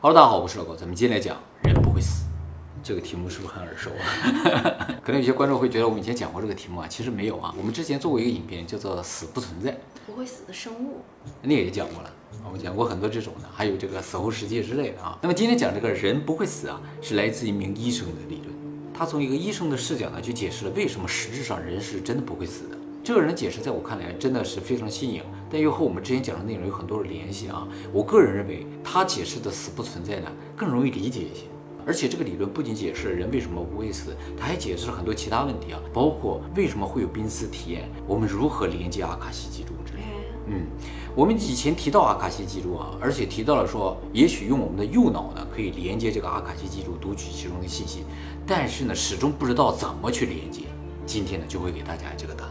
Hello，大家好，我是老高，咱们今天来讲人不会死，这个题目是不是很耳熟啊？可能有些观众会觉得我们以前讲过这个题目啊，其实没有啊。我们之前做过一个影片，叫做《死不存在》，不会死的生物，那个也讲过了啊。我们讲过很多这种的，还有这个死后世界之类的啊。那么今天讲这个人不会死啊，是来自一名医生的理论，他从一个医生的视角呢，去解释了为什么实质上人是真的不会死的。这个人的解释在我看来真的是非常新颖，但又和我们之前讲的内容有很多的联系啊。我个人认为他解释的死不存在呢更容易理解一些，而且这个理论不仅解释了人为什么不会死，他还解释了很多其他问题啊，包括为什么会有濒死体验，我们如何连接阿卡西记录之类。嗯，我们以前提到阿卡西记录啊，而且提到了说，也许用我们的右脑呢可以连接这个阿卡西记录，读取其中的信息，但是呢始终不知道怎么去连接。今天呢就会给大家这个答案。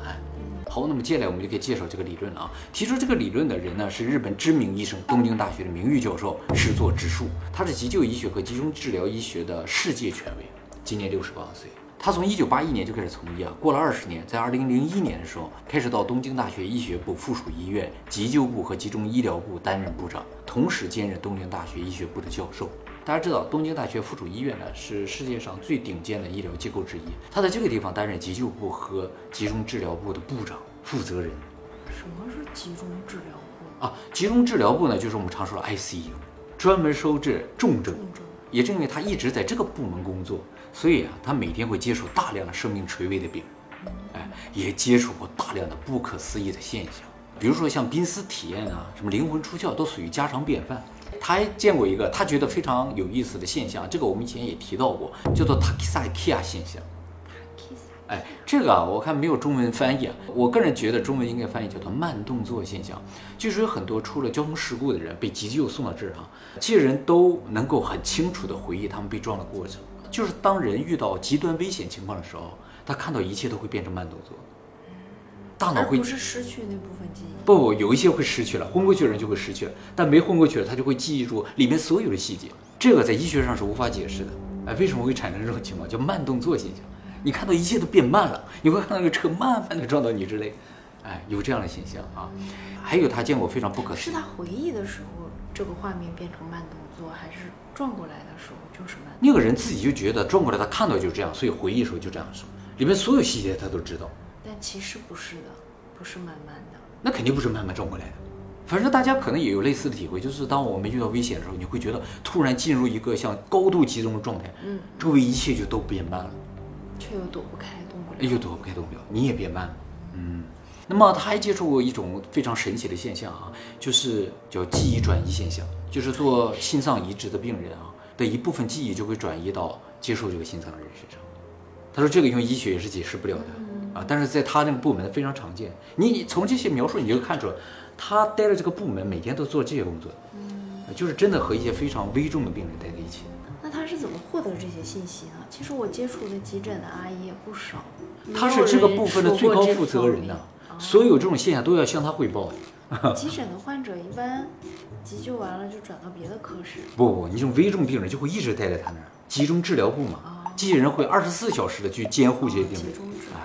好，那么接下来我们就可以介绍这个理论了啊。提出这个理论的人呢，是日本知名医生、东京大学的名誉教授石作直树，他是急救医学和集中治疗医学的世界权威，今年六十八岁。他从一九八一年就开始从医啊，过了二十年，在二零零一年的时候，开始到东京大学医学部附属医院急救部和集中医疗部担任部长，同时兼任东京大学医学部的教授。大家知道，东京大学附属医院呢是世界上最顶尖的医疗机构之一，他在这个地方担任急救部和集中治疗部的部长负责人。什么是集中治疗部？啊，集中治疗部呢，就是我们常说的 ICU，专门收治重症。重症也正因为他一直在这个部门工作，所以啊，他每天会接触大量的生命垂危的病人，哎，也接触过大量的不可思议的现象，比如说像濒死体验啊，什么灵魂出窍，都属于家常便饭。他还见过一个他觉得非常有意思的现象，这个我们以前也提到过，叫做 Takisakia 现象。哎，这个啊，我看没有中文翻译啊。我个人觉得中文应该翻译叫做慢动作现象。据说有很多出了交通事故的人被急救送到这儿啊，这些人都能够很清楚地回忆他们被撞的过程。就是当人遇到极端危险情况的时候，他看到一切都会变成慢动作，大脑会不是失去那部分记忆。不不，有一些会失去了，昏过去的人就会失去了，但没昏过去的他就会记忆住里面所有的细节。这个在医学上是无法解释的。哎，为什么会产生这种情况？叫慢动作现象。你看到一切都变慢了，你会看到那个车慢慢的撞到你之类，哎，有这样的现象啊。还有他见过非常不可思议，是他回忆的时候，这个画面变成慢动作，还是转过来的时候就是慢？那个人自己就觉得转过来他看到就这样，所以回忆的时候就这样说，里面所有细节他都知道。但其实不是的，不是慢慢的。那肯定不是慢慢转过来的。反正大家可能也有类似的体会，就是当我们遇到危险的时候，你会觉得突然进入一个像高度集中的状态，嗯，周围一切就都变慢了，却又躲不开，动不了。哎呦，躲不开动不了，你也变慢了，嗯。那么他还接触过一种非常神奇的现象啊，就是叫记忆转移现象，就是做心脏移植的病人啊的一部分记忆就会转移到接受这个心脏的人身上。他说这个用医学也是解释不了的啊，但是在他那个部门非常常见。你从这些描述你就看出来，他待的这个部门每天都做这些工作，嗯，就是真的和一些非常危重的病人待在一起。那他是怎么获得这些信息呢？其实我接触的急诊的阿姨也不少，他是这个部分的最高负责人呢、呐、所有这种现象都要向他汇报。急诊的患者一般急救完了就转到别的科室，不不，你这种危重病人就会一直待在他那儿，集中治疗部嘛，机器人会二十四小时的去监护这些病人。集中治疗。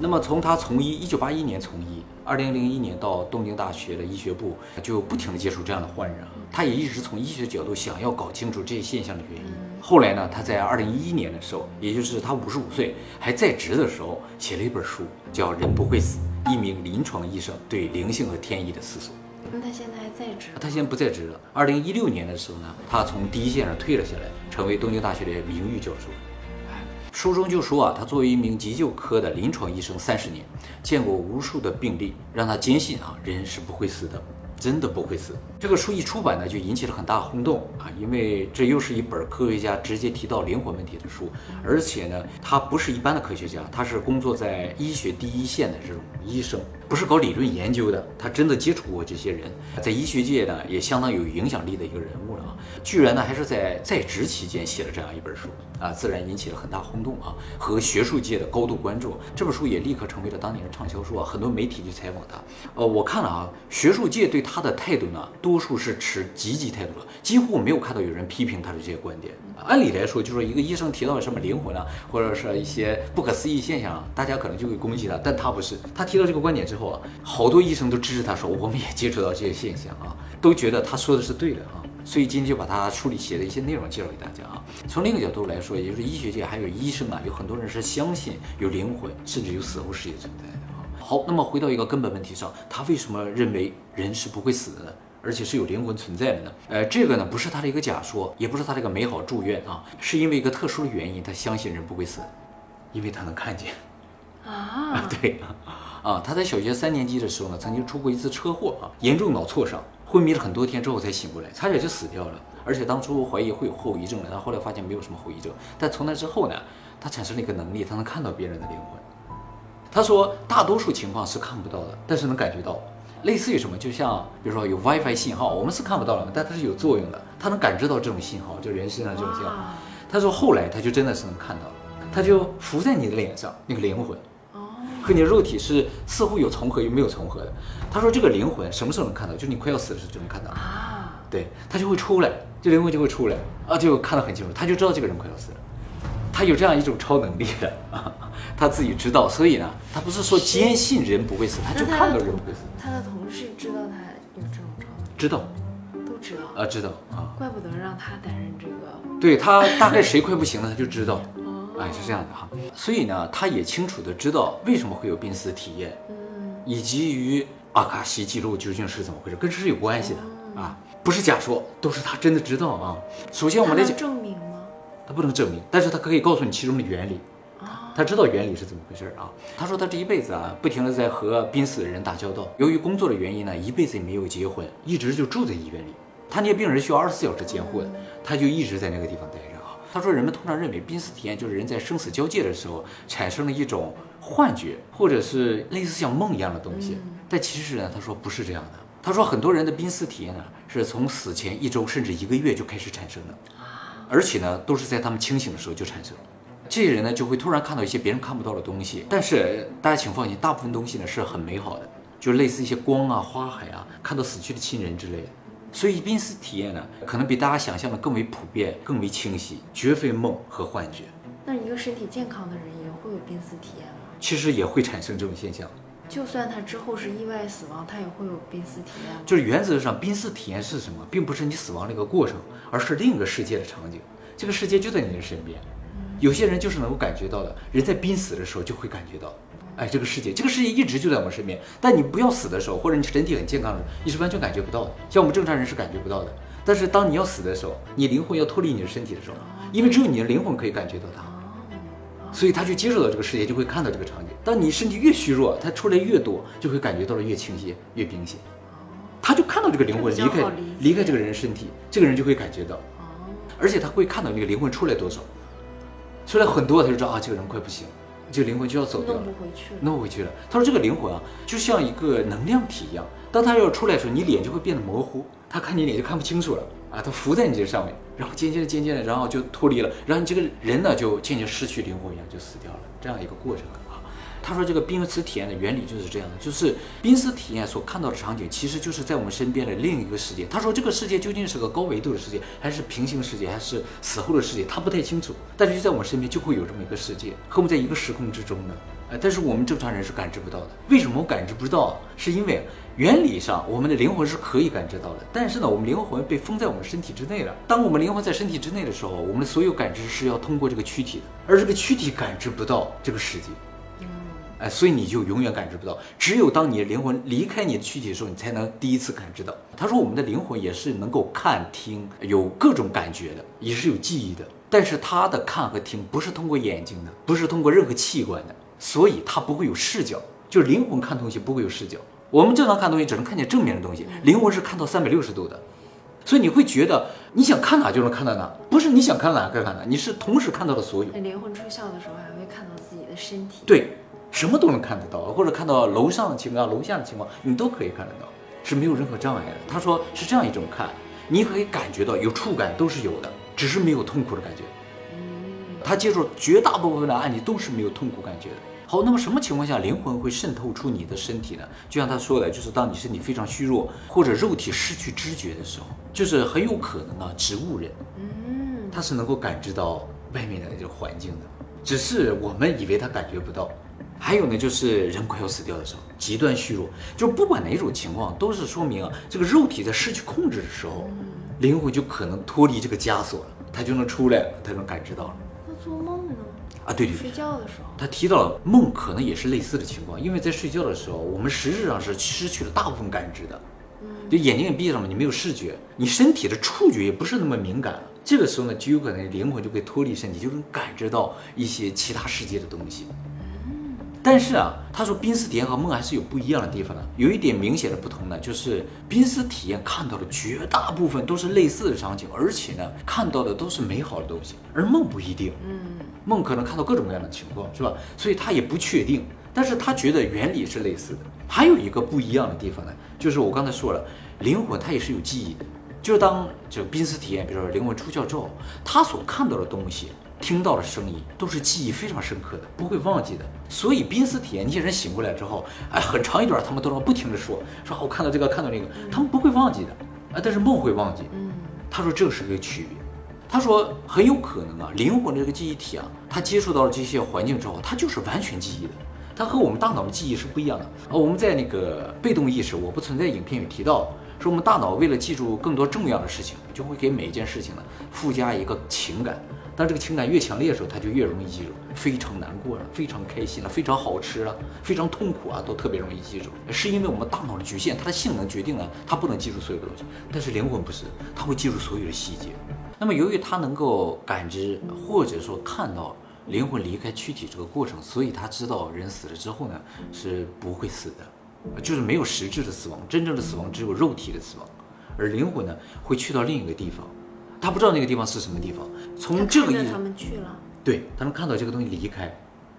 那么从他从医，一九八一年从医，二零零一年到东京大学的医学部，就不停地接触这样的患人啊。他也一直从医学角度想要搞清楚这些现象的原因。后来呢，他在二零一一年的时候，也就是他五十五岁还在职的时候，写了一本书，叫《人不会死：一名临床医生对灵性和天意的思索》。那他现在还在职？他现在不在职了。二零一六年的时候呢，他从第一线上退了下来，成为东京大学的名誉教授。书中就说啊，他作为一名急救科的临床医生三十年，见过无数的病例，让他坚信啊，人是不会死的，真的不会死。这个书一出版呢，就引起了很大轰动啊，因为这又是一本科学家直接提到灵魂问题的书，而且呢，他不是一般的科学家，他是工作在医学第一线的这种医生，不是搞理论研究的，他真的接触过这些人，在医学界呢也相当有影响力的一个人物了啊。居然呢还是在在职期间写了这样一本书啊，自然引起了很大轰动啊，和学术界的高度关注。这本书也立刻成为了当年的畅销书啊，很多媒体去采访他。呃，我看了啊，学术界对他的态度呢，多数是持积极态度的，几乎没有看到有人批评他的这些观点。按理来说，就说一个医生提到什么灵魂啊，或者是一些不可思议现象啊，大家可能就会攻击他，但他不是，他提到这个观点之后啊，好多医生都支持他说，我们也接触到这些现象啊，都觉得他说的是对的啊。所以今天就把他书里写的一些内容介绍给大家啊。从另一个角度来说，也就是医学界还有医生啊，有很多人是相信有灵魂，甚至有死后世界存在的。好，那么回到一个根本问题上，他为什么认为人是不会死的呢？而且是有灵魂存在的呢？呃，这个呢不是他的一个假说，也不是他的一个美好祝愿啊，是因为一个特殊的原因，他相信人不会死，因为他能看见。啊，对啊，他在小学三年级的时候呢，曾经出过一次车祸啊，严重脑挫伤。昏迷了很多天之后才醒过来，差点就死掉了。而且当初怀疑会有后遗症的，但后来发现没有什么后遗症。但从那之后呢，他产生了一个能力，他能看到别人的灵魂。他说，大多数情况是看不到的，但是能感觉到。类似于什么？就像比如说有 WiFi 信号，我们是看不到的，但它是有作用的，它能感知到这种信号，就人身上这种信号。他说后来他就真的是能看到，他就浮在你的脸上，那个灵魂。和你的肉体是似乎有重合又没有重合的。他说这个灵魂什么时候能看到？就是你快要死的时候就能看到啊。对，他就会出来，这灵魂就会出来啊，就看得很清楚，他就知道这个人快要死了。他有这样一种超能力的啊，他自己知道，所以呢，他不是说坚信人不会死，他就看到人不会死。他的同事知道他有这种状况？知道，都知道啊，知道啊。怪不得让他担任这个。对他大概谁快不行了，他就知道。哎，是这样的哈，所以呢，他也清楚的知道为什么会有濒死体验，嗯，以及于阿卡西记录究竟是怎么回事，跟这是有关系的啊，不是假说，都是他真的知道啊。首先我们来讲，证明吗？他不能证明，但是他可以告诉你其中的原理，他知道原理是怎么回事啊。他说他这一辈子啊，不停的在和濒死的人打交道，由于工作的原因呢，一辈子也没有结婚，一直就住在医院里。他那些病人需要二十四小时监护的，他就一直在那个地方待着啊。他说，人们通常认为濒死体验就是人在生死交界的时候产生了一种幻觉，或者是类似像梦一样的东西。但其实呢，他说不是这样的。他说，很多人的濒死体验呢，是从死前一周甚至一个月就开始产生的，而且呢，都是在他们清醒的时候就产生。这些人呢，就会突然看到一些别人看不到的东西。但是大家请放心，大部分东西呢是很美好的，就类似一些光啊、花海啊，看到死去的亲人之类的。所以濒死体验呢，可能比大家想象的更为普遍、更为清晰，绝非梦和幻觉。那一个身体健康的人也会有濒死体验吗？其实也会产生这种现象。就算他之后是意外死亡，他也会有濒死体验。就是原则上，濒死体验是什么，并不是你死亡的一个过程，而是另一个世界的场景。这个世界就在你的身边。有些人就是能够感觉到的，人在濒死的时候就会感觉到。哎，这个世界，这个世界一直就在我们身边，但你不要死的时候，或者你身体很健康的时候，你是完全感觉不到的。像我们正常人是感觉不到的。但是当你要死的时候，你灵魂要脱离你的身体的时候，因为只有你的灵魂可以感觉到它，所以他去接受到这个世界，就会看到这个场景。当你身体越虚弱，他出来越多，就会感觉到的越清晰、越明显。他就看到这个灵魂离开离开这个人身体，这个人就会感觉到，而且他会看到那个灵魂出来多少，出来很多，他就知道啊，这个人快不行。这个灵魂就要走掉，弄不回去了，弄不回去了。他说这个灵魂啊，就像一个能量体一样，当他要出来的时候，你脸就会变得模糊，他看你脸就看不清楚了啊，他浮在你这上面，然后渐渐的、渐渐的，然后就脱离了，然后你这个人呢就渐渐失去灵魂一样就死掉了，这样一个过程。他说：“这个濒死体验的原理就是这样的，就是濒死体验所看到的场景，其实就是在我们身边的另一个世界。他说这个世界究竟是个高维度的世界，还是平行世界，还是死后的世界，他不太清楚。但是就在我们身边，就会有这么一个世界，和我们在一个时空之中呢。呃，但是我们正常人是感知不到的。为什么我感知不到？是因为原理上我们的灵魂是可以感知到的，但是呢，我们灵魂被封在我们身体之内了。当我们灵魂在身体之内的时候，我们的所有感知是要通过这个躯体的，而这个躯体感知不到这个世界。”哎，所以你就永远感知不到。只有当你的灵魂离开你的躯体的时候，你才能第一次感知到。他说，我们的灵魂也是能够看、听，有各种感觉的，也是有记忆的。但是他的看和听不是通过眼睛的，不是通过任何器官的，所以他不会有视角。就是灵魂看东西不会有视角。我们正常看东西只能看见正面的东西，灵魂是看到三百六十度的。所以你会觉得你想看哪就能看到哪，不是你想看哪该看哪，你是同时看到了所有。灵魂出窍的时候还会看到自己的身体。对。什么都能看得到，或者看到楼上的情况、楼下的情况，你都可以看得到，是没有任何障碍的。他说是这样一种看，你可以感觉到有触感都是有的，只是没有痛苦的感觉。他接触绝大部分的案例都是没有痛苦感觉的，好，那么什么情况下灵魂会渗透出你的身体呢？就像他说的，就是当你身体非常虚弱或者肉体失去知觉的时候，就是很有可能啊，植物人，嗯，他是能够感知到外面的这个环境的，只是我们以为他感觉不到。还有呢，就是人快要死掉的时候，极端虚弱，就不管哪种情况，都是说明啊，这个肉体在失去控制的时候，灵魂就可能脱离这个枷锁了，他就能出来了，它能感知到了。那做梦呢？啊，对对对睡觉的时候，他提到了梦可能也是类似的情况，因为在睡觉的时候，我们实质上是失去了大部分感知的，就眼睛也闭上了，你没有视觉，你身体的触觉也不是那么敏感了。这个时候呢，就有可能灵魂就会脱离身体，就能感知到一些其他世界的东西。但是啊，他说濒死体验和梦还是有不一样的地方的。有一点明显的不同呢，就是濒死体验看到的绝大部分都是类似的场景，而且呢，看到的都是美好的东西，而梦不一定。嗯，梦可能看到各种各样的情况，是吧？所以他也不确定，但是他觉得原理是类似的。还有一个不一样的地方呢，就是我刚才说了，灵魂它也是有记忆的，就是当这个濒死体验，比如说灵魂出窍之后，他所看到的东西。听到的声音都是记忆非常深刻的，不会忘记的。所以濒死体验，那些人醒过来之后，哎，很长一段他们都能不停的说，说我看到这个，看到那个，他们不会忘记的。啊，但是梦会忘记。嗯，他说这是一个区别。他说很有可能啊，灵魂的这个记忆体啊，它接触到了这些环境之后，它就是完全记忆的。它和我们大脑的记忆是不一样的。啊，我们在那个被动意识，我不存在影片有提到，说我们大脑为了记住更多重要的事情，就会给每一件事情呢附加一个情感。当这个情感越强烈的时候，它就越容易记住。非常难过了，非常开心了，非常好吃了，非常痛苦啊，都特别容易记住。是因为我们大脑的局限，它的性能决定了它不能记住所有的东西。但是灵魂不是，它会记住所有的细节。那么由于它能够感知或者说看到灵魂离开躯体这个过程，所以他知道人死了之后呢是不会死的，就是没有实质的死亡。真正的死亡只有肉体的死亡，而灵魂呢会去到另一个地方。他不知道那个地方是什么地方，从这个意他们去了，对他们看到这个东西离开，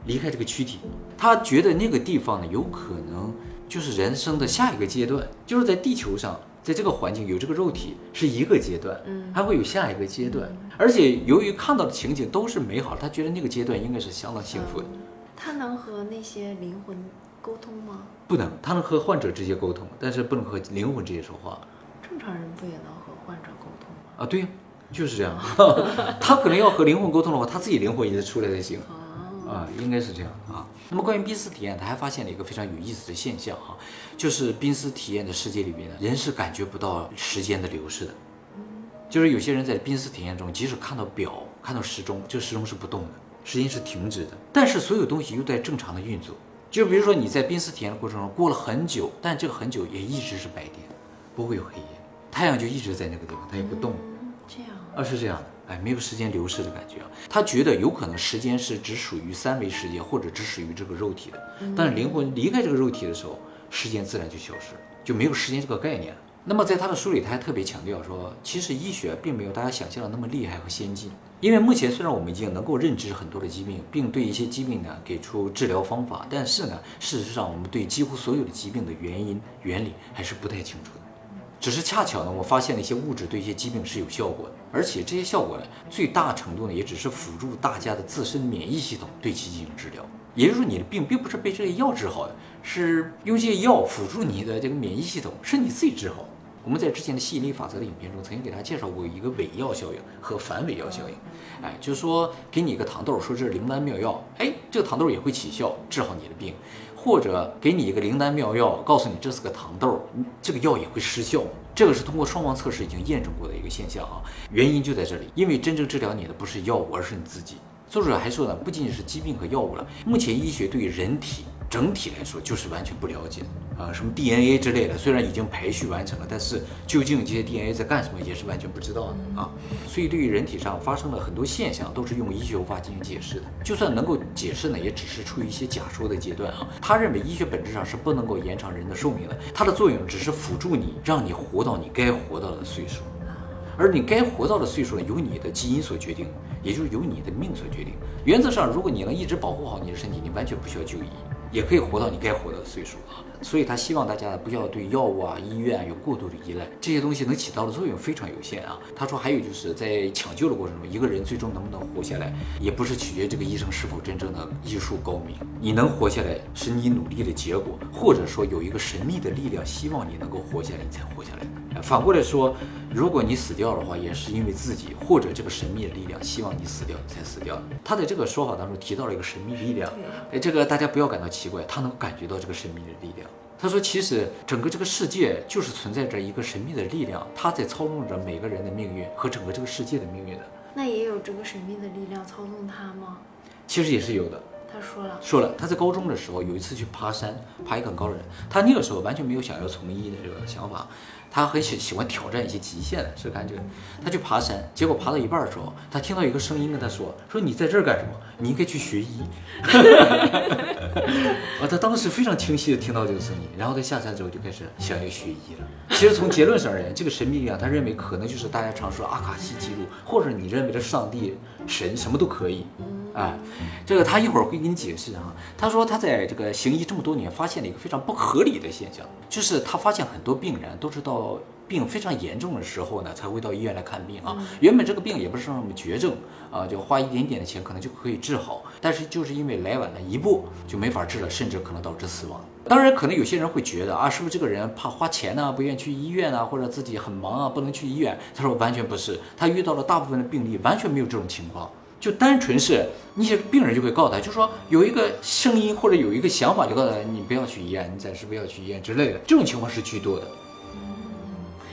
离开这个躯体，他觉得那个地方呢，有可能就是人生的下一个阶段，就是在地球上，在这个环境有这个肉体是一个阶段，嗯，还会有下一个阶段，而且由于看到的情景都是美好，他觉得那个阶段应该是相当幸福的。他能和那些灵魂沟通吗？不能，他能和患者直接沟通，但是不能和灵魂直接说话。正常人不也能和患者沟通吗？啊，对呀。就是这样，他可能要和灵魂沟通的话，他自己灵魂也得出来才行。啊，应该是这样啊。那么关于濒死体验，他还发现了一个非常有意思的现象哈，就是濒死体验的世界里面呢，人是感觉不到时间的流逝的。就是有些人在濒死体验中，即使看到表、看到时钟，这个时钟是不动的，时间是停止的。但是所有东西又在正常的运作。就比如说你在濒死体验的过程中过了很久，但这个很久也一直是白天，不会有黑夜，太阳就一直在那个地方，它也不动。这样啊，是这样的，哎，没有时间流逝的感觉啊。他觉得有可能时间是只属于三维世界，或者只属于这个肉体的。但是灵魂离开这个肉体的时候，时间自然就消失了，就没有时间这个概念了。那么在他的书里，他还特别强调说，其实医学并没有大家想象的那么厉害和先进。因为目前虽然我们已经能够认知很多的疾病，并对一些疾病呢给出治疗方法，但是呢，事实上我们对几乎所有的疾病的原因、原理还是不太清楚的。只是恰巧呢，我发现了一些物质对一些疾病是有效果的，而且这些效果呢，最大程度呢，也只是辅助大家的自身免疫系统对其进行治疗。也就是说，你的病并不是被这些药治好的，是用这些药辅助你的这个免疫系统，是你自己治好。我们在之前的吸引力法则的影片中，曾经给大家介绍过一个伪药效应和反伪药效应。哎，就是说给你一个糖豆，说这是灵丹妙药，哎，这个糖豆也会起效，治好你的病。或者给你一个灵丹妙药，告诉你这是个糖豆，这个药也会失效。这个是通过双盲测试已经验证过的一个现象啊。原因就在这里，因为真正治疗你的不是药物，而是你自己。作者还说呢，不仅仅是疾病和药物了，目前医学对人体。整体来说就是完全不了解啊，什么 DNA 之类的，虽然已经排序完成了，但是究竟这些 DNA 在干什么也是完全不知道的啊。所以对于人体上发生的很多现象，都是用医学无法进行解释的。就算能够解释呢，也只是处于一些假说的阶段啊。他认为医学本质上是不能够延长人的寿命的，它的作用只是辅助你，让你活到你该活到的岁数。而你该活到的岁数呢，由你的基因所决定，也就是由你的命所决定。原则上，如果你能一直保护好你的身体，你完全不需要就医。也可以活到你该活的岁数啊。所以他希望大家不要对药物啊、医院有过度的依赖，这些东西能起到的作用非常有限啊。他说还有就是在抢救的过程中，一个人最终能不能活下来，也不是取决于这个医生是否真正的医术高明，你能活下来是你努力的结果，或者说有一个神秘的力量希望你能够活下来，你才活下来。反过来说，如果你死掉的话，也是因为自己或者这个神秘的力量希望你死掉你才死掉。他在这个说法当中提到了一个神秘力量，哎，这个大家不要感到奇怪，他能感觉到这个神秘的力量。他说，其实整个这个世界就是存在着一个神秘的力量，它在操纵着每个人的命运和整个这个世界的命运的。那也有这个神秘的力量操纵他吗？其实也是有的。说了，说了，他在高中的时候有一次去爬山，爬一个很高的人，他那个时候完全没有想要从医的这个想法。他很喜喜欢挑战一些极限的，是感觉。他去爬山，结果爬到一半的时候，他听到一个声音跟他说：“说你在这儿干什么？你应该去学医。”啊，他当时非常清晰的听到这个声音，然后他下山之后就开始想要学医了。其实从结论上而言，这个神秘力量，他认为可能就是大家常说阿卡西记录，或者你认为的上帝、神，什么都可以。啊，这个他一会儿会给你解释啊。他说他在这个行医这么多年，发现了一个非常不合理的现象，就是他发现很多病人都是到病非常严重的时候呢，才会到医院来看病啊。原本这个病也不是什么绝症啊，就花一点点的钱可能就可以治好，但是就是因为来晚了一步就没法治了，甚至可能导致死亡。当然，可能有些人会觉得啊，是不是这个人怕花钱呢，不愿意去医院啊，或者自己很忙啊，不能去医院？他说完全不是，他遇到了大部分的病例完全没有这种情况。就单纯是那些病人就会告诉他，就说有一个声音或者有一个想法，就告诉他你不要去医院，你暂时不要去医院之类的。这种情况是居多的。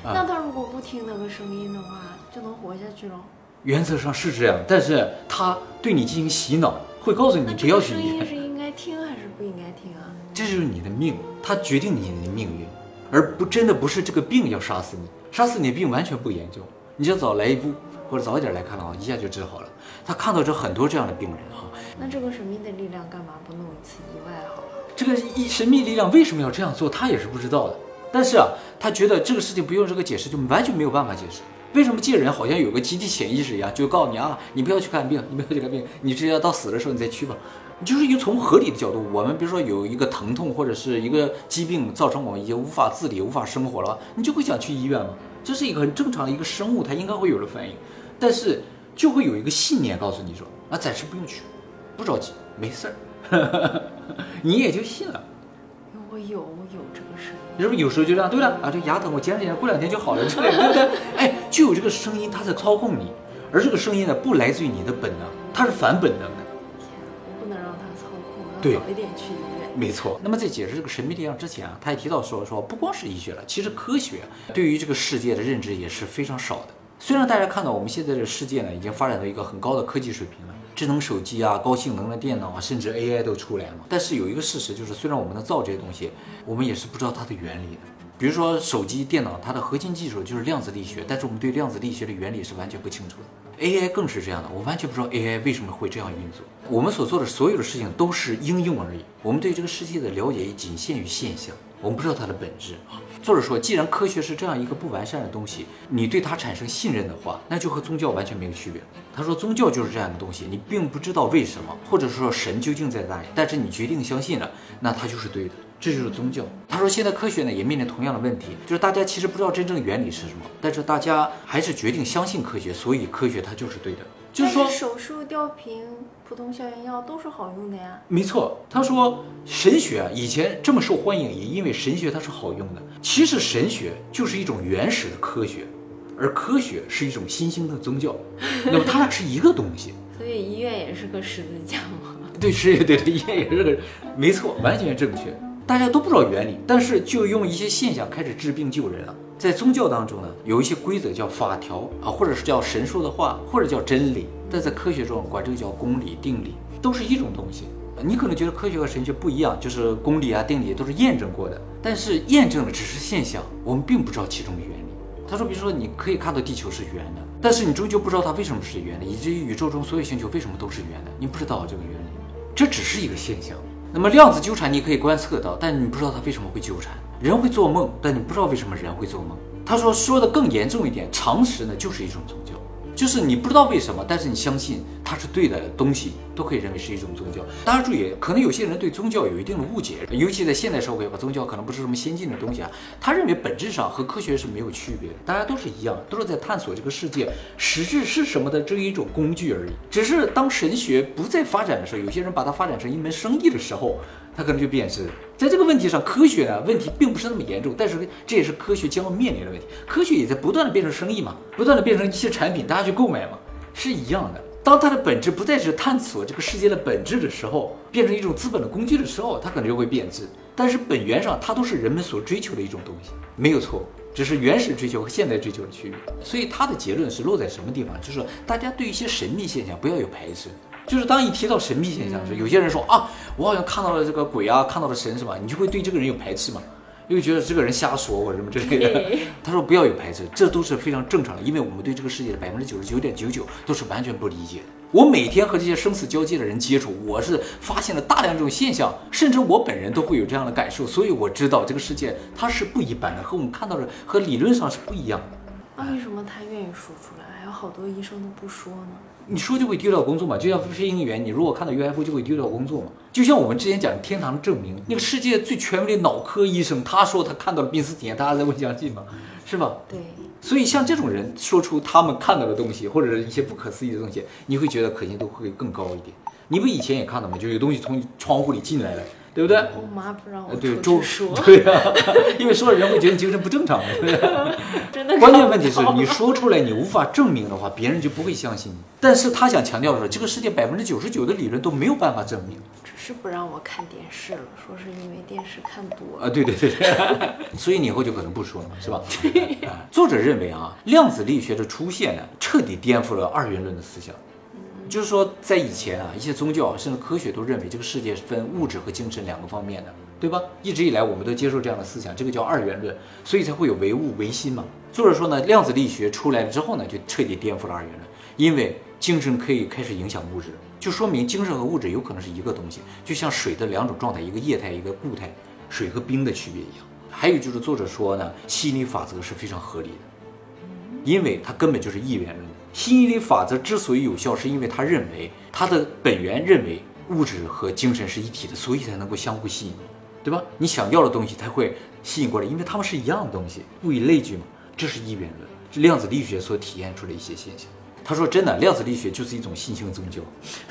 那他如果不听那个声音的话，就能活下去了？原则上是这样，但是他对你进行洗脑，会告诉你不要去医院。声音是应该听还是不应该听啊？这就是你的命，他决定你的命运，而不真的不是这个病要杀死你，杀死你的病完全不严重，你就早来一步或者早一点来看的话，一下就治好了。他看到这很多这样的病人哈，那这个神秘的力量干嘛不弄一次意外好了？这个一神秘力量为什么要这样做，他也是不知道的。但是啊，他觉得这个事情不用这个解释就完全没有办法解释。为什么借人好像有个集体潜意识一样，就告诉你啊，你不要去看病，你不要去看病，你直接到死的时候你再去吧。就是一个从合理的角度，我们比如说有一个疼痛或者是一个疾病造成我们已经无法自理、无法生活了，你就会想去医院吗？这是一个很正常的一个生物，它应该会有的反应。但是。就会有一个信念告诉你说，啊，暂时不用去，不着急，没事儿，你也就信了。我有我有这个声音，是不是有时候就这样？对了，啊，这牙疼，我减减，过两天就好了，之类的，对不对？哎，就有这个声音，它在操控你，而这个声音呢，不来自于你的本能，它是反本能的。天，我不能让它操控，要，早一点去医院。没错。那么在解释这个神秘力量之前啊，他也提到说，说不光是医学了，其实科学对于这个世界的认知也是非常少的。虽然大家看到我们现在的世界呢，已经发展到一个很高的科技水平了，智能手机啊、高性能的电脑啊，甚至 AI 都出来了。但是有一个事实就是，虽然我们能造这些东西，我们也是不知道它的原理的。比如说手机、电脑，它的核心技术就是量子力学，但是我们对量子力学的原理是完全不清楚的。AI 更是这样的，我完全不知道 AI 为什么会这样运作。我们所做的所有的事情都是应用而已，我们对这个世界的了解也仅限于现象，我们不知道它的本质。作者说，既然科学是这样一个不完善的东西，你对它产生信任的话，那就和宗教完全没有区别。他说，宗教就是这样的东西，你并不知道为什么，或者说神究竟在哪里，但是你决定相信了，那它就是对的，这就是宗教。他说，现在科学呢也面临同样的问题，就是大家其实不知道真正原理是什么，但是大家还是决定相信科学，所以科学它就是对的。就是说，手术吊瓶。普通消炎药都是好用的呀，没错。他说神学啊，以前这么受欢迎，也因为神学它是好用的。其实神学就是一种原始的科学，而科学是一种新兴的宗教。那么它俩是一个东西。所以医院也是个十字架吗？对，是，对对，医院也是个，没错，完全正确。大家都不知道原理，但是就用一些现象开始治病救人了。在宗教当中呢，有一些规则叫法条啊，或者是叫神说的话，或者叫真理。但在科学中，管这个叫公理、定理，都是一种东西。你可能觉得科学和神学不一样，就是公理啊、定理都是验证过的，但是验证的只是现象，我们并不知道其中的原理。他说，比如说你可以看到地球是圆的，但是你终究不知道它为什么是圆的，以至于宇宙中所有星球为什么都是圆的，你不知道这个原理，这只是一个现象。那么量子纠缠你可以观测到，但你不知道它为什么会纠缠。人会做梦，但你不知道为什么人会做梦。他说说的更严重一点，常识呢就是一种宗教。就是你不知道为什么，但是你相信它是对的东西，都可以认为是一种宗教。大家注意，可能有些人对宗教有一定的误解，尤其在现代社会吧，宗教可能不是什么先进的东西啊。他认为本质上和科学是没有区别的，大家都是一样，都是在探索这个世界实质是什么的这一种工具而已。只是当神学不再发展的时候，有些人把它发展成一门生意的时候。它可能就变质，在这个问题上，科学啊问题并不是那么严重，但是这也是科学将要面临的问题。科学也在不断的变成生意嘛，不断的变成一些产品，大家去购买嘛，是一样的。当它的本质不再是探索这个世界的本质的时候，变成一种资本的工具的时候，它可能就会变质。但是本源上，它都是人们所追求的一种东西，没有错，只是原始追求和现代追求的区别。所以它的结论是落在什么地方？就是大家对一些神秘现象不要有排斥。就是当一提到神秘现象时，有些人说啊，我好像看到了这个鬼啊，看到了神，是吧？你就会对这个人有排斥嘛，又觉得这个人瞎说或者什么之类的。他说不要有排斥，这都是非常正常的，因为我们对这个世界的百分之九十九点九九都是完全不理解的。我每天和这些生死交界的人接触，我是发现了大量这种现象，甚至我本人都会有这样的感受，所以我知道这个世界它是不一般的，和我们看到的和理论上是不一样的。那为什么他愿意说出来，还有好多医生都不说呢？你说就会丢掉工作嘛？就像飞行员，你如果看到 UFO 就会丢掉工作嘛？就像我们之前讲天堂证明，那个世界最权威的脑科医生，他说他看到了濒死体验，大家才会相信嘛？是吧？对。所以像这种人说出他们看到的东西，或者是一些不可思议的东西，你会觉得可信度会更高一点。你不以前也看到吗？就有东西从窗户里进来了。对不对？我妈不让我对周说。对呀，因为说了人会觉得你精神不正常。真的。关键问题是你说出来你无法证明的话，别人就不会相信你。但是他想强调的是，这个世界百分之九十九的理论都没有办法证明。只是不让我看电视了，说是因为电视看多了。啊，对对对。所以你以后就可能不说了，是吧？对。作者认为啊，量子力学的出现呢，彻底颠覆了二元论的思想。就是说，在以前啊，一些宗教甚至科学都认为这个世界是分物质和精神两个方面的，对吧？一直以来我们都接受这样的思想，这个叫二元论，所以才会有唯物唯心嘛。作者说呢，量子力学出来了之后呢，就彻底颠覆了二元论，因为精神可以开始影响物质，就说明精神和物质有可能是一个东西，就像水的两种状态，一个液态，一个固态，水和冰的区别一样。还有就是作者说呢，吸引力法则是非常合理的，因为它根本就是一元论。吸引力法则之所以有效，是因为他认为他的本源认为物质和精神是一体的，所以才能够相互吸引，对吧？你想要的东西才会吸引过来，因为他们是一样的东西，物以类聚嘛。这是一元论，量子力学所体现出的一些现象。他说：“真的，量子力学就是一种新兴宗教，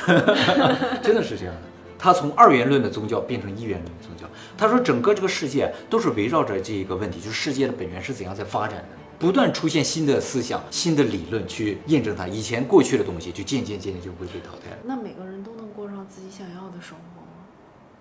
真的是这样的。他从二元论的宗教变成一元论的宗教。他说，整个这个世界都是围绕着这一个问题，就是世界的本源是怎样在发展的。”不断出现新的思想、新的理论去验证它，以前过去的东西就渐渐渐渐就会被淘汰了。那每个人都能过上自己想要的生活吗？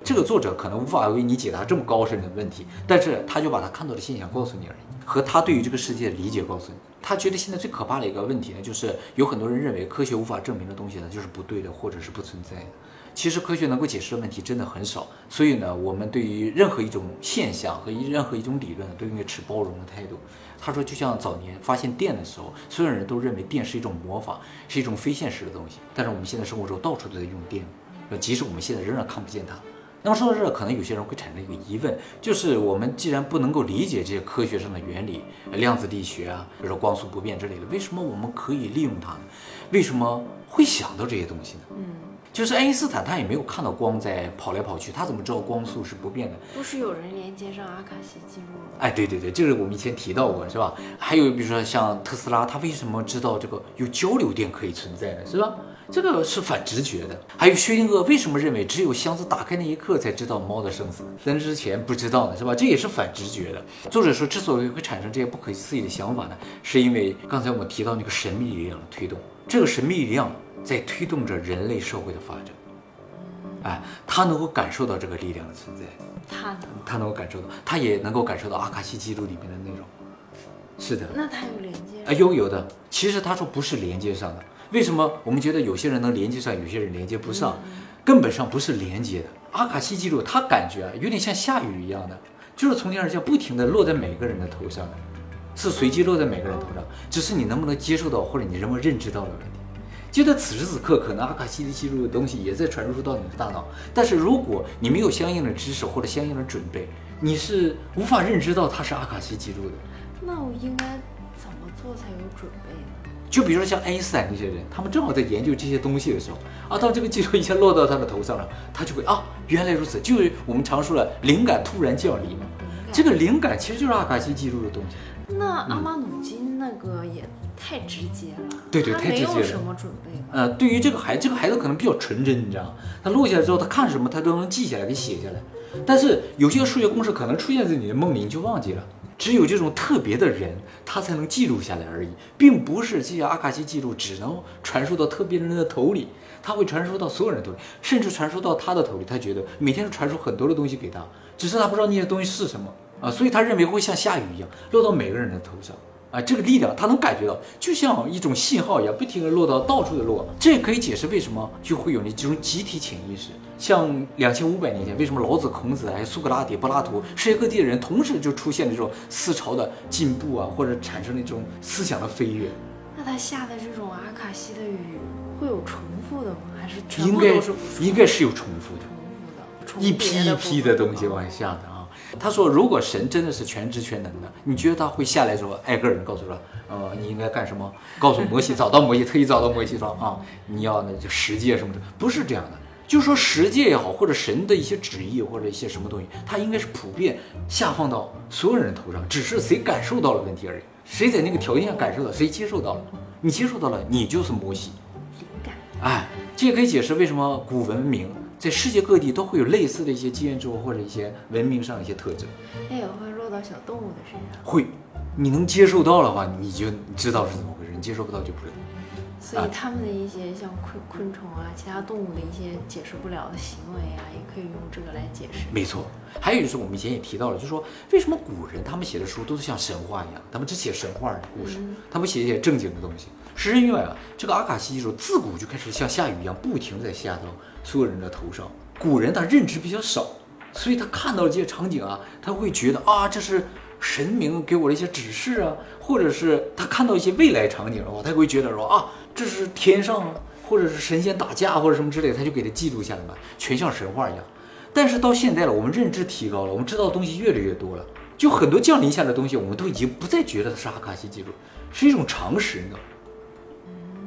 这个作者可能无法为你解答这么高深的问题，但是他就把他看到的现象告诉你而已，和他对于这个世界的理解告诉你。他觉得现在最可怕的一个问题呢，就是有很多人认为科学无法证明的东西呢，就是不对的，或者是不存在的。其实科学能够解释的问题真的很少，所以呢，我们对于任何一种现象和任何一种理论都应该持包容的态度。他说，就像早年发现电的时候，所有人都认为电是一种魔法，是一种非现实的东西。但是我们现在生活中到处都在用电，即使我们现在仍然看不见它。那么说到这，可能有些人会产生一个疑问，就是我们既然不能够理解这些科学上的原理，量子力学啊，比如说光速不变之类的，为什么我们可以利用它呢？为什么会想到这些东西呢？嗯。就是爱因斯坦，他也没有看到光在跑来跑去，他怎么知道光速是不变的？不是有人连接上阿卡西记录吗？哎，对对对，这个我们以前提到过，是吧？还有比如说像特斯拉，他为什么知道这个有交流电可以存在呢？是吧？这个是反直觉的。还有薛定谔为什么认为只有箱子打开那一刻才知道猫的生死，在之前不知道呢？是吧？这也是反直觉的。作者说，之所以会产生这些不可思议的想法呢，是因为刚才我们提到那个神秘力量的推动，这个神秘力量。在推动着人类社会的发展，哎，他能够感受到这个力量的存在，他能，他能够感受到，他也能够感受到阿卡西记录里面的内容，是的。那他有连接？哎，有有的。其实他说不是连接上的，为什么我们觉得有些人能连接上，有些人连接不上？根本上不是连接的。阿卡西记录，他感觉啊，有点像下雨一样的，就是从天而降，不停的落在每个人的头上，是随机落在每个人头上，只是你能不能接受到，或者你能不能认知到的问题。就在此时此刻，可能阿卡西记录的东西也在传输到你的大脑，但是如果你没有相应的知识或者相应的准备，你是无法认知到它是阿卡西记录的。那我应该怎么做才有准备呢？就比如说像爱因斯坦这些人，他们正好在研究这些东西的时候，啊，当这个技术一下落到他的头上了，他就会啊，原来如此，就是我们常说的灵感突然降临嘛。这个灵感其实就是阿卡西记录的东西。那阿玛努金那个也太直接了，对对他太直接了没有什么准备吧？呃，对于这个孩子，这个孩子可能比较纯真，你知道吗？他录下来之后，他看什么他都能记下来，给写下来。但是有些数学公式可能出现在你的梦里，你就忘记了。只有这种特别的人，他才能记录下来而已，并不是这些阿卡西记录只能传输到特别人的头里，他会传输到所有人头里，甚至传输到他的头里。他觉得每天都传输很多的东西给他，只是他不知道那些东西是什么啊，所以他认为会像下雨一样落到每个人的头上。啊，这个力量他能感觉到，就像一种信号一样，不停地落到到处的落。这也可以解释为什么就会有那这种集体潜意识。像两千五百年前，为什么老子、孔子还有苏格拉底、柏拉图，世界各地的人同时就出现这种思潮的进步啊，或者产生了一种思想的飞跃？那他下的这种阿卡西的雨会有重复的吗？还是全部应该应该是有重复的。重复的？重一批一批的东西往下下的啊。他说，如果神真的是全知全能的，你觉得他会下来之后挨个人告诉说，呃，你应该干什么？告诉摩西，找到摩西，特意找到摩西说啊，你要那就十诫什么的，不是这样的。就说十诫也好，或者神的一些旨意或者一些什么东西，它应该是普遍下放到所有人头上，只是谁感受到了问题而已。谁在那个条件下感受到，谁接受到了，你接受到了，你就是摩西。灵感。哎，这也可以解释为什么古文明在世界各地都会有类似的一些基因之后或者一些文明上的一些特征。那也会落到小动物的身上，会，你能接受到的话，你就知道是怎么回事；你接受不到就不知道。所以他们的一些像昆昆虫啊、其他动物的一些解释不了的行为啊，也可以用这个来解释。没错，还有就是我们以前也提到了，就是说为什么古人他们写的书都是像神话一样，他们只写神话的故事，他们写一些正经的东西，是因为啊，这个阿卡西记录自古就开始像下雨一样，不停在下到所有人的头上。古人他认知比较少，所以他看到这些场景啊，他会觉得啊，这是神明给我的一些指示啊，或者是他看到一些未来场景的话，他会觉得说啊，这是天上啊，或者是神仙打架或者什么之类，他就给他记录下来嘛，全像神话一样。但是到现在了，我们认知提高了，我们知道的东西越来越多了，就很多降临下的东西，我们都已经不再觉得它是阿卡西记录，是一种常识，你知道吗？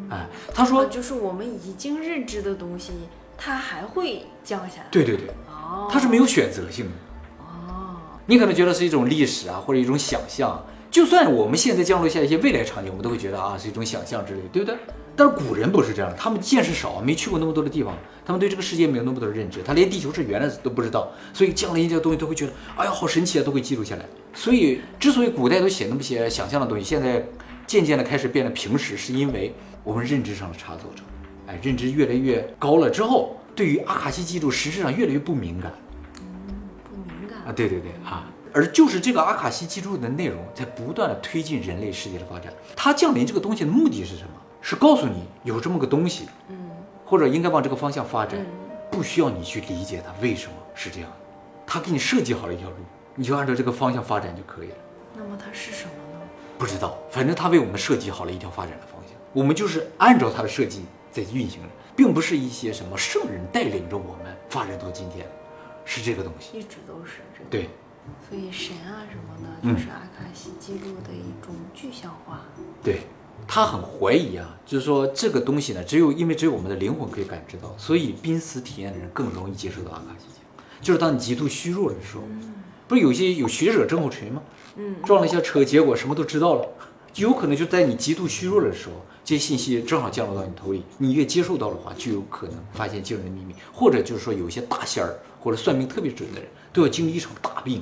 哎，他说呃，就是我们已经认知的东西，它还会降下来。对对对，哦，它是没有选择性的。哦，你可能觉得是一种历史啊，或者一种想象。就算我们现在降落下一些未来场景，我们都会觉得啊是一种想象之类的，对不对？但是古人不是这样，他们见识少，没去过那么多的地方，他们对这个世界没有那么多的认知，他连地球是圆的都不知道，所以降临一些东西都会觉得，哎呀好神奇啊，都会记录下来。所以之所以古代都写那么些想象的东西，现在渐渐的开始变得平实，是因为我们认知上的差错着，哎，认知越来越高了之后，对于阿卡西记录实质上越来越不敏感。嗯不敏感啊，对对对啊，而就是这个阿卡西记录的内容在不断的推进人类世界的发展。它降临这个东西的目的是什么？是告诉你有这么个东西，嗯或者应该往这个方向发展，嗯不需要你去理解它为什么是这样的，它给你设计好了一条路，你就按照这个方向发展就可以了。那么它是什么呢？不知道，反正它为我们设计好了一条发展的方向，我们就是按照它的设计在运行着，并不是一些什么圣人带领着我们发展到今天，是这个东西。一直都是这个。对，所以神啊什么的，嗯就是阿卡西记录的一种具象化。对他很怀疑啊，就是说这个东西呢，只有因为只有我们的灵魂可以感知到，所以濒死体验的人更容易接受到阿卡西记录。就是当你极度虚弱的时候，不是有些有学者症候群吗？嗯，撞了一下车，结果什么都知道了，就有可能就在你极度虚弱的时候，这些信息正好降落到你头里，你越接受到的话，就有可能发现惊人的秘密，或者就是说有一些大仙儿或者算命特别准的人，都要经历一场大病，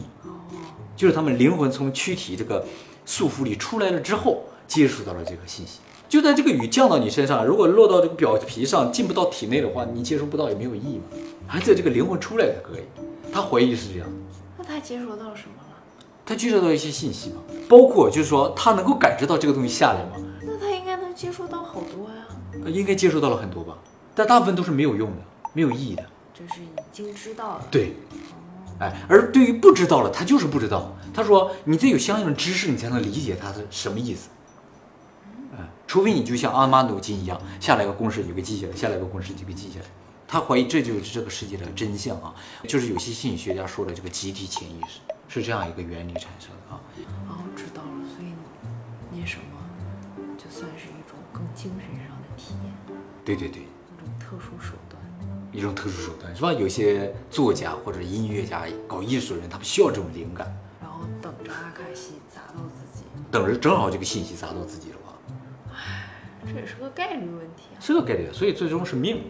就是他们灵魂从躯体这个束缚里出来了之后，接触到了这个信息。就在这个雨降到你身上，如果落到这个表皮上，进不到体内的话，你接收不到也没有意义嘛，还在这个灵魂出来才可以。他怀疑是这样。那他接收到什么了？他接受到一些信息嘛，包括就是说他能够感知到这个东西下来吗？接收到好多呀，呃应该接触到了很多吧，但大部分都是没有用的，没有意义的。就是已经知道了。对，哎，而对于不知道了，他就是不知道。他说你得有相应的知识，你才能理解他是什么意思。哎，除非你就像阿玛努金一样，下来个公式你就给记下来，下来个公式你就给记下来。他怀疑这就是这个世界的真相啊，就是有些心理学家说的这个集体潜意识是这样一个原理产生的啊。哦，知道了。所以你什么精神上的体验，对对对，一种特殊手段。一种特殊手段是吧？有些作家或者音乐家、搞艺术的人，他们需要这种灵感，然后等着阿卡西砸到自己，等着正好这个信息砸到自己的话，这也是个概率问题啊。是个概率，所以最终是命。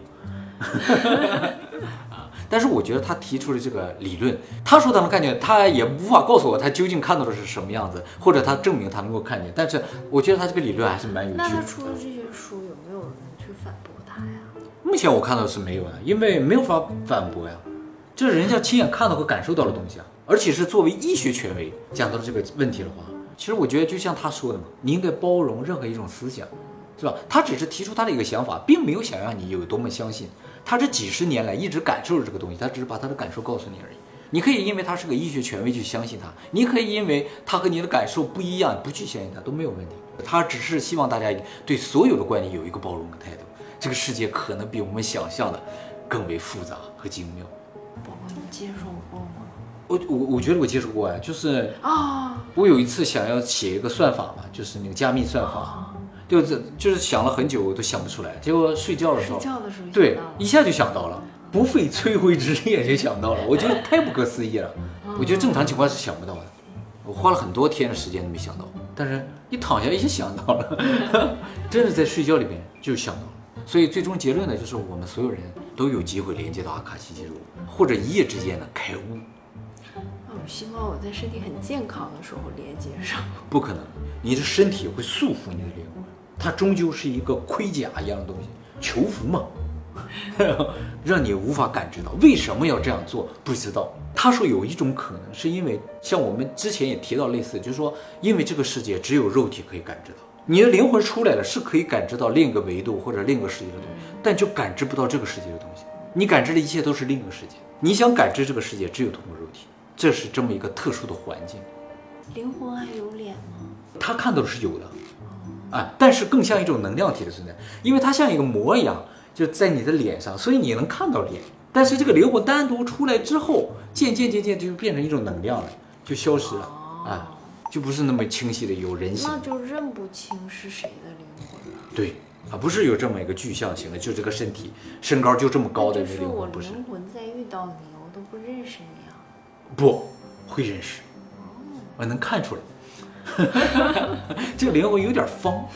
啊，但是我觉得他提出的这个理论，他说他能看见，他也无法告诉我他究竟看到的是什么样子，或者他证明他能够看见。但是我觉得他这个理论还是蛮有那他。出的这些书有没有人去反驳他呀？目前我看到的是没有的，因为没有法反驳呀，这是人家亲眼看到和感受到的东西啊，而且是作为医学权威讲到这个问题的话，其实我觉得就像他说的嘛，你应该包容任何一种思想，是吧？他只是提出他的一个想法，并没有想让你有多么相信。他这几十年来一直感受着这个东西，他只是把他的感受告诉你而已。你可以因为他是个医学权威去相信他，你可以因为他和你的感受不一样不去相信他都没有问题。他只是希望大家对所有的观点有一个包容的态度。这个世界可能比我们想象的更为复杂和精妙。宝宝，你接受过吗？我我我觉得我接触过呀，就是啊，我有一次想要写一个算法嘛，就是那个加密算法，就是就是想了很久我都想不出来，结果睡觉的时候，睡觉的时候对一下就想到了，不费吹灰之力就想到了，我觉得太不可思议了，我觉得正常情况是想不到的，我花了很多天的时间都没想到，但是一躺下一下想到了，真的在睡觉里面就想到了。所以最终结论呢，就是我们所有人都有机会连接到阿卡西记录，或者一夜之间的开悟。那我希望我在身体很健康的时候连接上。不可能，你的身体会束缚你的灵魂，它终究是一个盔甲一样的东西，囚服嘛，让你无法感知到。为什么要这样做？不知道。他说有一种可能，是因为像我们之前也提到类似，就是说，因为这个世界只有肉体可以感知到，你的灵魂出来了是可以感知到另一个维度或者另一个世界的东西，但就感知不到这个世界的东西。你感知的一切都是另一个世界，你想感知这个世界，只有通过肉体，这是这么一个特殊的环境。灵魂还有脸吗？他看到的是有的，啊，但是更像一种能量体的存在，因为它像一个膜一样，就在你的脸上，所以你能看到脸。但是这个灵魂单独出来之后，渐渐渐渐就变成一种能量了，就消失了啊，就不是那么清晰的有人形那。就认不清是谁的灵魂了。对啊，不是有这么一个具象型的，就这个身体身高就这么高的灵魂，不是灵魂在遇到你，我都不认识你啊。不会认识，我能看出来，这个灵魂有点方。